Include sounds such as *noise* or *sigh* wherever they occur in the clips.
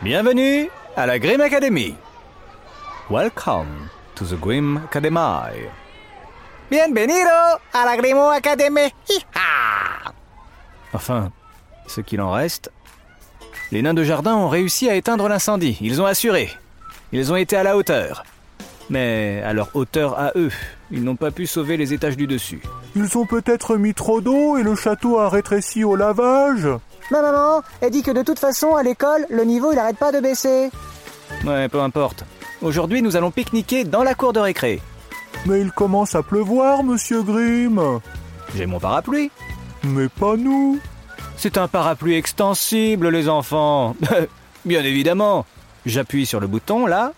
Bienvenue à la Grim Academy. Welcome to the Grim Academy. Bienvenido a la Grimo Academy. Hi-ha. Enfin, ce qu'il en reste. Les nains de jardin ont réussi à éteindre l'incendie. Ils ont assuré. Ils ont été à la hauteur. Mais à leur hauteur à eux, ils n'ont pas pu sauver les étages du dessus. Ils ont peut-être mis trop d'eau et le château a rétréci au lavage. Ma maman, elle dit que de toute façon, à l'école, le niveau, il arrête pas de baisser. Ouais, peu importe. Aujourd'hui, nous allons pique-niquer dans la cour de récré. Mais il commence à pleuvoir, monsieur Grimm. J'ai mon parapluie. Mais pas nous. C'est un parapluie extensible, les enfants. *laughs* Bien évidemment. J'appuie sur le bouton, là.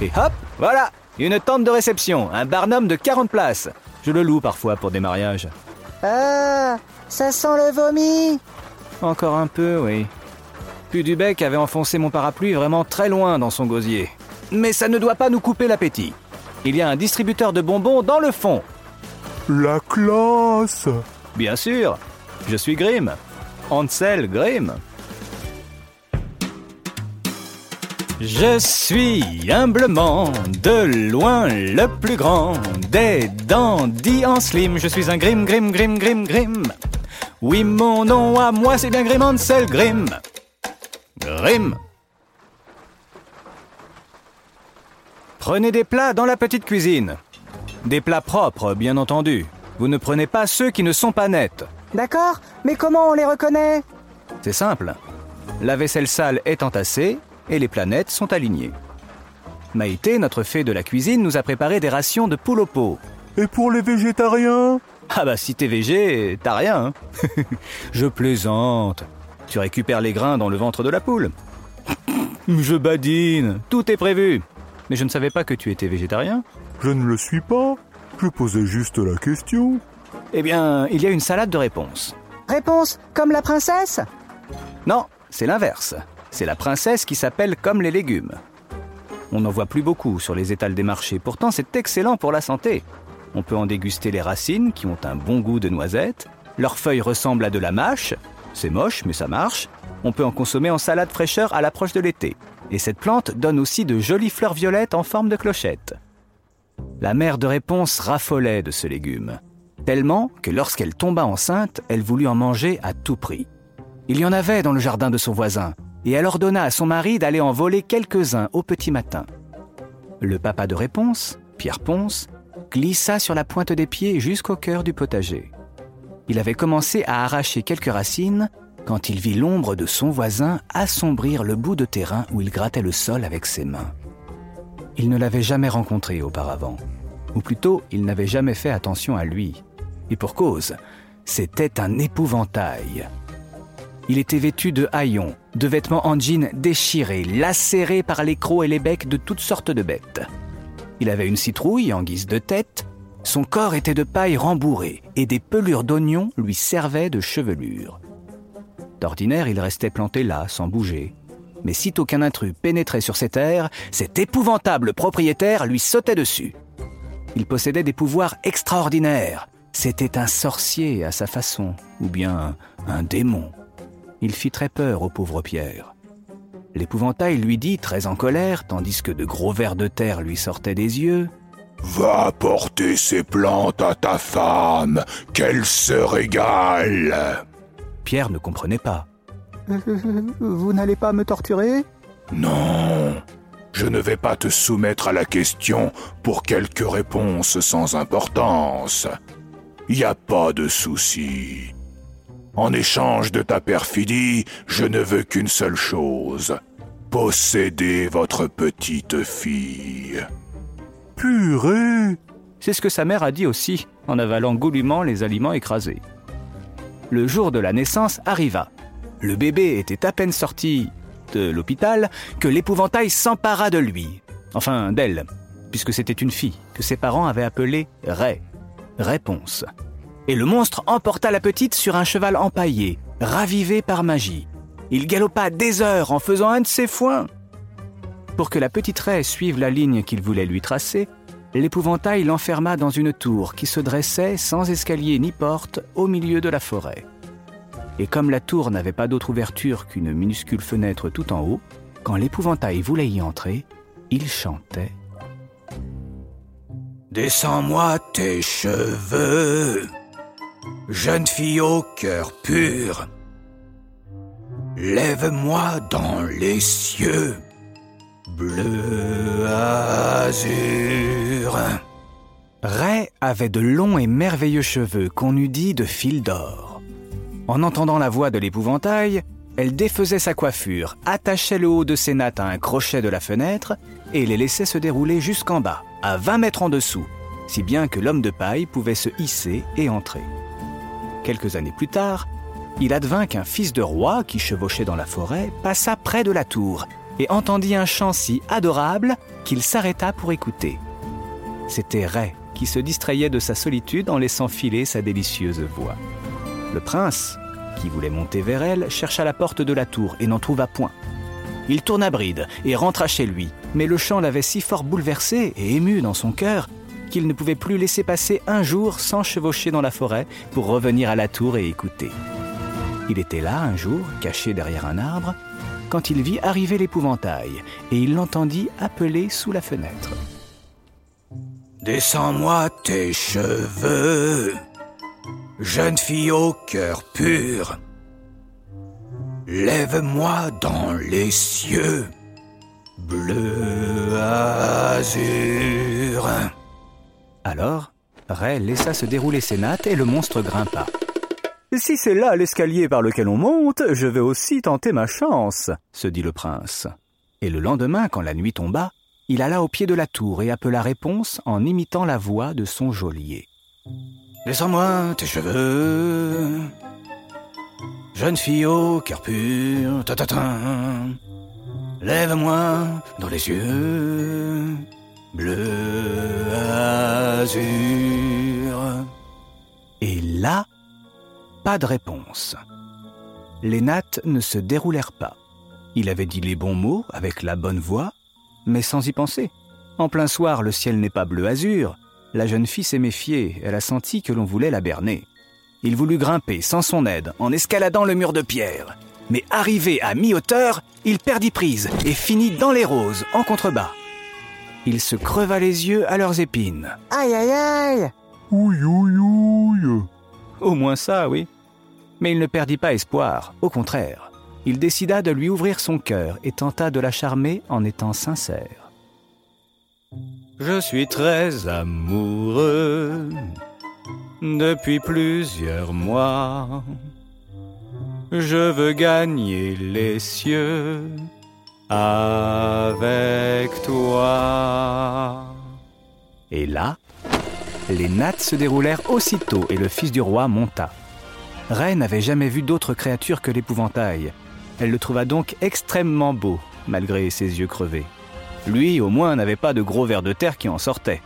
Et hop, voilà. Une tente de réception, un barnum de 40 places. Je le loue parfois pour des mariages. Ah, ça sent le vomi. Encore un peu, oui. Pudubec avait enfoncé mon parapluie vraiment très loin dans son gosier. Mais ça ne doit pas nous couper l'appétit. Il y a un distributeur de bonbons dans le fond. La classe. Bien sûr, je suis Grimm. Ansel Grimm. Je suis humblement de loin le plus grand des dandys en slim. Je suis un Grimm, Grimm, Grimm, Grimm, Grimm. Oui, mon nom à moi, c'est bien Grimm Ansel Grimm. Grimm. Prenez des plats dans la petite cuisine. Des plats propres, bien entendu. Vous ne prenez pas ceux qui ne sont pas nets. D'accord, mais comment on les reconnaît? C'est simple. La vaisselle sale est entassée et les planètes sont alignées. Maïté, notre fée de la cuisine, nous a préparé des rations de poule au pot. Et pour les végétariens? Ah bah si t'es végé, t'as rien. hein. *laughs* Je plaisante. Tu récupères les grains dans le ventre de la poule. Je badine. Tout est prévu. Mais je ne savais pas que tu étais végétarien. Je ne le suis pas. Je posais juste la question. Eh bien, il y a une salade de réponses. Réponse, comme la princesse? Non, c'est l'inverse. C'est la princesse qui s'appelle comme les légumes. On n'en voit plus beaucoup sur les étals des marchés, pourtant c'est excellent pour la santé. On peut en déguster les racines qui ont un bon goût de noisette. Leurs feuilles ressemblent à de la mâche. C'est moche, mais ça marche. On peut en consommer en salade fraîcheur à l'approche de l'été. Et cette plante donne aussi de jolies fleurs violettes en forme de clochette. La mère de réponse raffolait de ce légume, tellement que lorsqu'elle tomba enceinte, elle voulut en manger à tout prix. Il y en avait dans le jardin de son voisin, et elle ordonna à son mari d'aller en voler quelques-uns au petit matin. Le papa de réponse, Pierre Ponce, glissa sur la pointe des pieds jusqu'au cœur du potager. Il avait commencé à arracher quelques racines quand il vit l'ombre de son voisin assombrir le bout de terrain où il grattait le sol avec ses mains. Il ne l'avait jamais rencontré auparavant, ou plutôt il n'avait jamais fait attention à lui. Et pour cause, c'était un épouvantail. Il était vêtu de haillons, de vêtements en jean déchirés, lacérés par les crocs et les becs de toutes sortes de bêtes. Il avait une citrouille en guise de tête, son corps était de paille rembourrée et des pelures d'oignons lui servaient de chevelure. D'ordinaire, il restait planté là, sans bouger. Mais sitôt qu'un intrus pénétrait sur ses terres, cet épouvantable propriétaire lui sautait dessus. Il possédait des pouvoirs extraordinaires. C'était un sorcier à sa façon, ou bien un démon. Il fit très peur au pauvre Pierre. L'épouvantail lui dit, très en colère, tandis que de gros vers de terre lui sortaient des yeux, Va apporter ces plantes à ta femme, qu'elle se régale. Pierre ne comprenait pas. *laughs* Vous n'allez pas me torturer? Non, je ne vais pas te soumettre à la question pour quelques réponses sans importance. Y a pas de souci. En échange de ta perfidie, je ne veux qu'une seule chose. Posséder votre petite fille. Purée C'est ce que sa mère a dit aussi, en avalant goulûment les aliments écrasés. le jour de la naissance arriva. Le bébé était à peine sorti de l'hôpital que l'épouvantail s'empara de lui. Enfin, d'elle, puisque c'était une fille que ses parents avaient appelée Ray. Réponse. Et le monstre emporta la petite sur un cheval empaillé, ravivé par magie. Il galopa des heures en faisant un de ses foins. Pour que la petite raie suive la ligne qu'il voulait lui tracer, l'épouvantail l'enferma dans une tour qui se dressait sans escalier ni porte au milieu de la forêt. Et comme la tour n'avait pas d'autre ouverture qu'une minuscule fenêtre tout en haut, quand l'épouvantail voulait y entrer, il chantait Descends-moi tes cheveux, jeune fille au cœur pur. Lève-moi dans les cieux, bleu azur. Ray avait de longs et merveilleux cheveux qu'on eût dit de fil d'or. En entendant la voix de l'épouvantail, elle défaisait sa coiffure, attachait le haut de ses nattes à un crochet de la fenêtre et les laissait se dérouler jusqu'en bas, à 20 mètres en dessous, si bien que l'homme de paille pouvait se hisser et entrer. Quelques années plus tard, il advint qu'un fils de roi qui chevauchait dans la forêt passa près de la tour et entendit un chant si adorable qu'il s'arrêta pour écouter. C'était Ray qui se distrayait de sa solitude en laissant filer sa délicieuse voix. Le prince, qui voulait monter vers elle, chercha la porte de la tour et n'en trouva point. Il tourna bride et rentra chez lui, mais le chant l'avait si fort bouleversé et ému dans son cœur qu'il ne pouvait plus laisser passer un jour sans chevaucher dans la forêt pour revenir à la tour et écouter. Il était là un jour, caché derrière un arbre, quand il vit arriver l'épouvantail, et il l'entendit appeler sous la fenêtre. Descends-moi tes cheveux, jeune fille au cœur pur. Lève-moi dans les cieux, bleu azur. Alors, Ray laissa se dérouler ses nattes et le monstre grimpa. Si c'est là l'escalier par lequel on monte, je vais aussi tenter ma chance, se dit le prince. Et le lendemain, quand la nuit tomba, il alla au pied de la tour et appela réponse en imitant la voix de son geôlier. Descends-moi tes cheveux, jeune fille au cœur pur, ta ta ta. Lève-moi dans les yeux, bleu azur. Et là, pas de réponse. Les nattes ne se déroulèrent pas. Il avait dit les bons mots avec la bonne voix, mais sans y penser. En plein soir, le ciel n'est pas bleu azur. La jeune fille s'est méfiée, elle a senti que l'on voulait la berner. Il voulut grimper sans son aide, en escaladant le mur de pierre. Mais arrivé à mi-hauteur, il perdit prise et finit dans les roses, en contrebas. Il se creva les yeux à leurs épines. Aïe aïe aïe Ouille, ouille, ouille. Au moins ça, oui. Mais il ne perdit pas espoir, au contraire. Il décida de lui ouvrir son cœur et tenta de la charmer en étant sincère. Je suis très amoureux depuis plusieurs mois. Je veux gagner les cieux avec toi. Et là, les nattes se déroulèrent aussitôt et le fils du roi monta. Ray n'avait jamais vu d'autre créature que l'épouvantail. Elle le trouva donc extrêmement beau, malgré ses yeux crevés. Lui, au moins, n'avait pas de gros vers de terre qui en sortaient.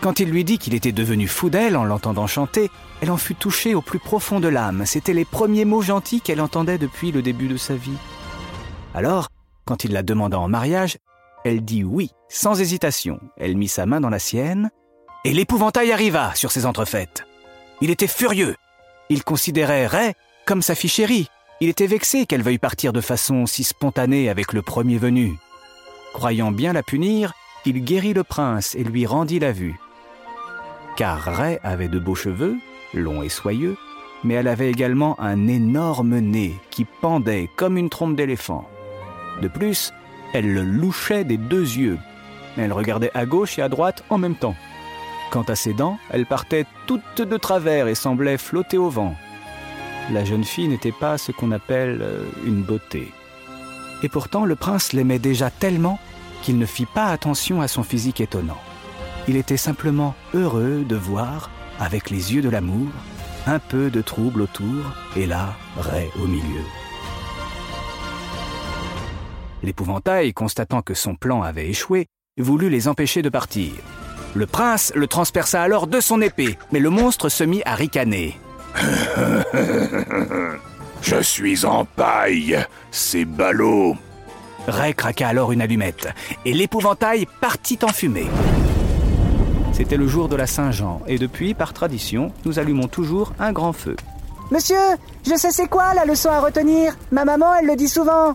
Quand il lui dit qu'il était devenu fou d'elle en l'entendant chanter, elle en fut touchée au plus profond de l'âme. C'étaient les premiers mots gentils qu'elle entendait depuis le début de sa vie. Alors, quand il la demanda en mariage, elle dit oui, sans hésitation. Elle mit sa main dans la sienne, et l'épouvantail arriva sur ses entrefaites. Il était furieux. Il considérait Ray comme sa fille chérie. Il était vexé qu'elle veuille partir de façon si spontanée avec le premier venu. Croyant bien la punir, il guérit le prince et lui rendit la vue. Car Ray avait de beaux cheveux, longs et soyeux, mais elle avait également un énorme nez qui pendait comme une trompe d'éléphant. De plus, elle le louchait des deux yeux. Elle regardait à gauche et à droite en même temps. Quant à ses dents, elles partaient toutes de travers et semblaient flotter au vent. La jeune fille n'était pas ce qu'on appelle euh, une beauté. Et pourtant, le prince l'aimait déjà tellement qu'il ne fit pas attention à son physique étonnant. Il était simplement heureux de voir, avec les yeux de l'amour, un peu de trouble autour, et là, Ray au milieu. L'épouvantail, constatant que son plan avait échoué, voulut les empêcher de partir. Le prince le transperça alors de son épée, mais le monstre se mit à ricaner. *laughs* Je suis en paille, c'est ballot. Ray craqua alors une allumette, et l'épouvantail partit en fumée. C'était le jour de la Saint-Jean, et depuis, par tradition, nous allumons toujours un grand feu. Monsieur, je sais c'est quoi la leçon à retenir. Ma maman, elle le dit souvent.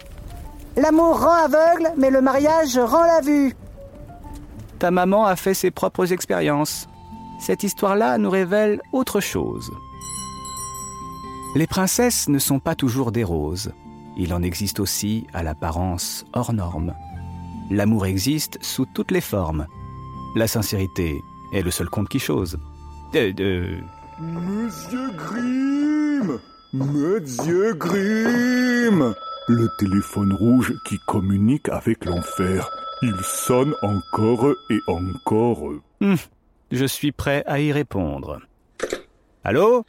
L'amour rend aveugle, mais le mariage rend la vue. Ta maman a fait ses propres expériences. Cette histoire-là nous révèle autre chose. Les princesses ne sont pas toujours des roses. Il en existe aussi à l'apparence hors norme. L'amour existe sous toutes les formes. La sincérité est le seul compte qui chose. Monsieur Grimm Monsieur Grimm Le téléphone rouge qui communique avec l'enfer. Il sonne encore et encore. Hum, je suis prêt à y répondre. Allô?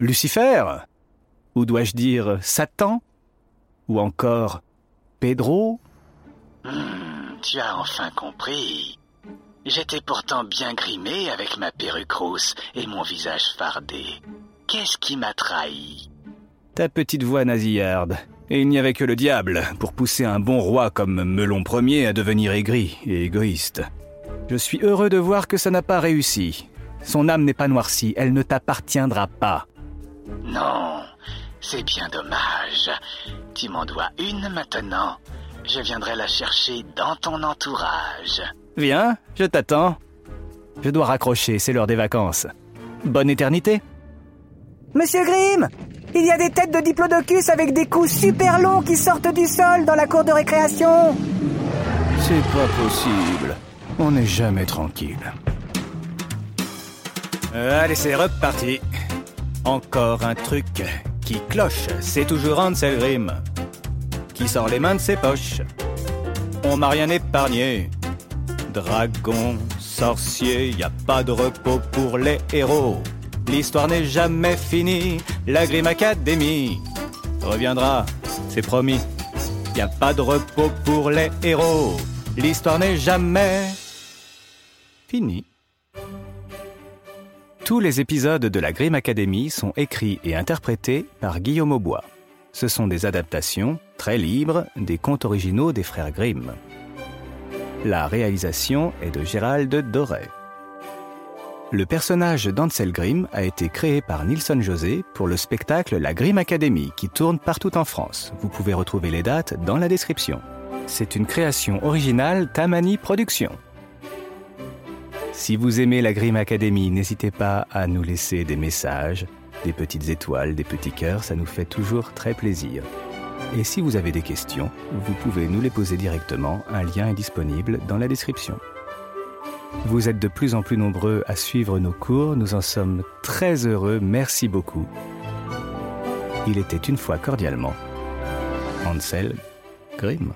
Lucifer? Ou dois-je dire Satan? Ou encore Pedro? Hmm, tu as enfin compris. J'étais pourtant bien grimé avec ma perruque rousse et mon visage fardé. Qu'est-ce qui m'a trahi? Ta petite voix nasillarde. Et il n'y avait que le diable pour pousser un bon roi comme Melon Ier à devenir aigri et égoïste. Je suis heureux de voir que ça n'a pas réussi. Son âme n'est pas noircie, elle ne t'appartiendra pas. Non, c'est bien dommage. Tu m'en dois une maintenant. Je viendrai la chercher dans ton entourage. Viens, je t'attends. Je dois raccrocher, c'est l'heure des vacances. Bonne éternité Monsieur Grimm, il y a des têtes de diplodocus avec des coups super longs qui sortent du sol dans la cour de récréation. C'est pas possible. On n'est jamais tranquille. Euh, allez, c'est reparti. Encore un truc qui cloche, c'est toujours Ansel Grimm. Qui sort les mains de ses poches. On m'a rien épargné. Dragon, sorcier, y a pas de repos pour les héros. L'histoire n'est jamais finie, la Grimm Academy reviendra, c'est promis. Y a pas de repos pour les héros, l'histoire n'est jamais finie. Tous les épisodes de la Grimm Academy sont écrits et interprétés par Guillaume Aubois. Ce sont des adaptations, très libres, des contes originaux des frères Grimm. La réalisation est de Gérald Doré. Le personnage d'Ansel Grimm a été créé par Nilson José pour le spectacle La Grimm Academy qui tourne partout en France. Vous pouvez retrouver les dates dans la description. C'est une création originale Tamani Productions. Si vous aimez la Grimm Academy, n'hésitez pas à nous laisser des messages, des petites étoiles, des petits cœurs, ça nous fait toujours très plaisir. Et si vous avez des questions, vous pouvez nous les poser directement, un lien est disponible dans la description. Vous êtes de plus en plus nombreux à suivre nos cours, nous en sommes très heureux, merci beaucoup. Il était une fois cordialement Ansel Grimm.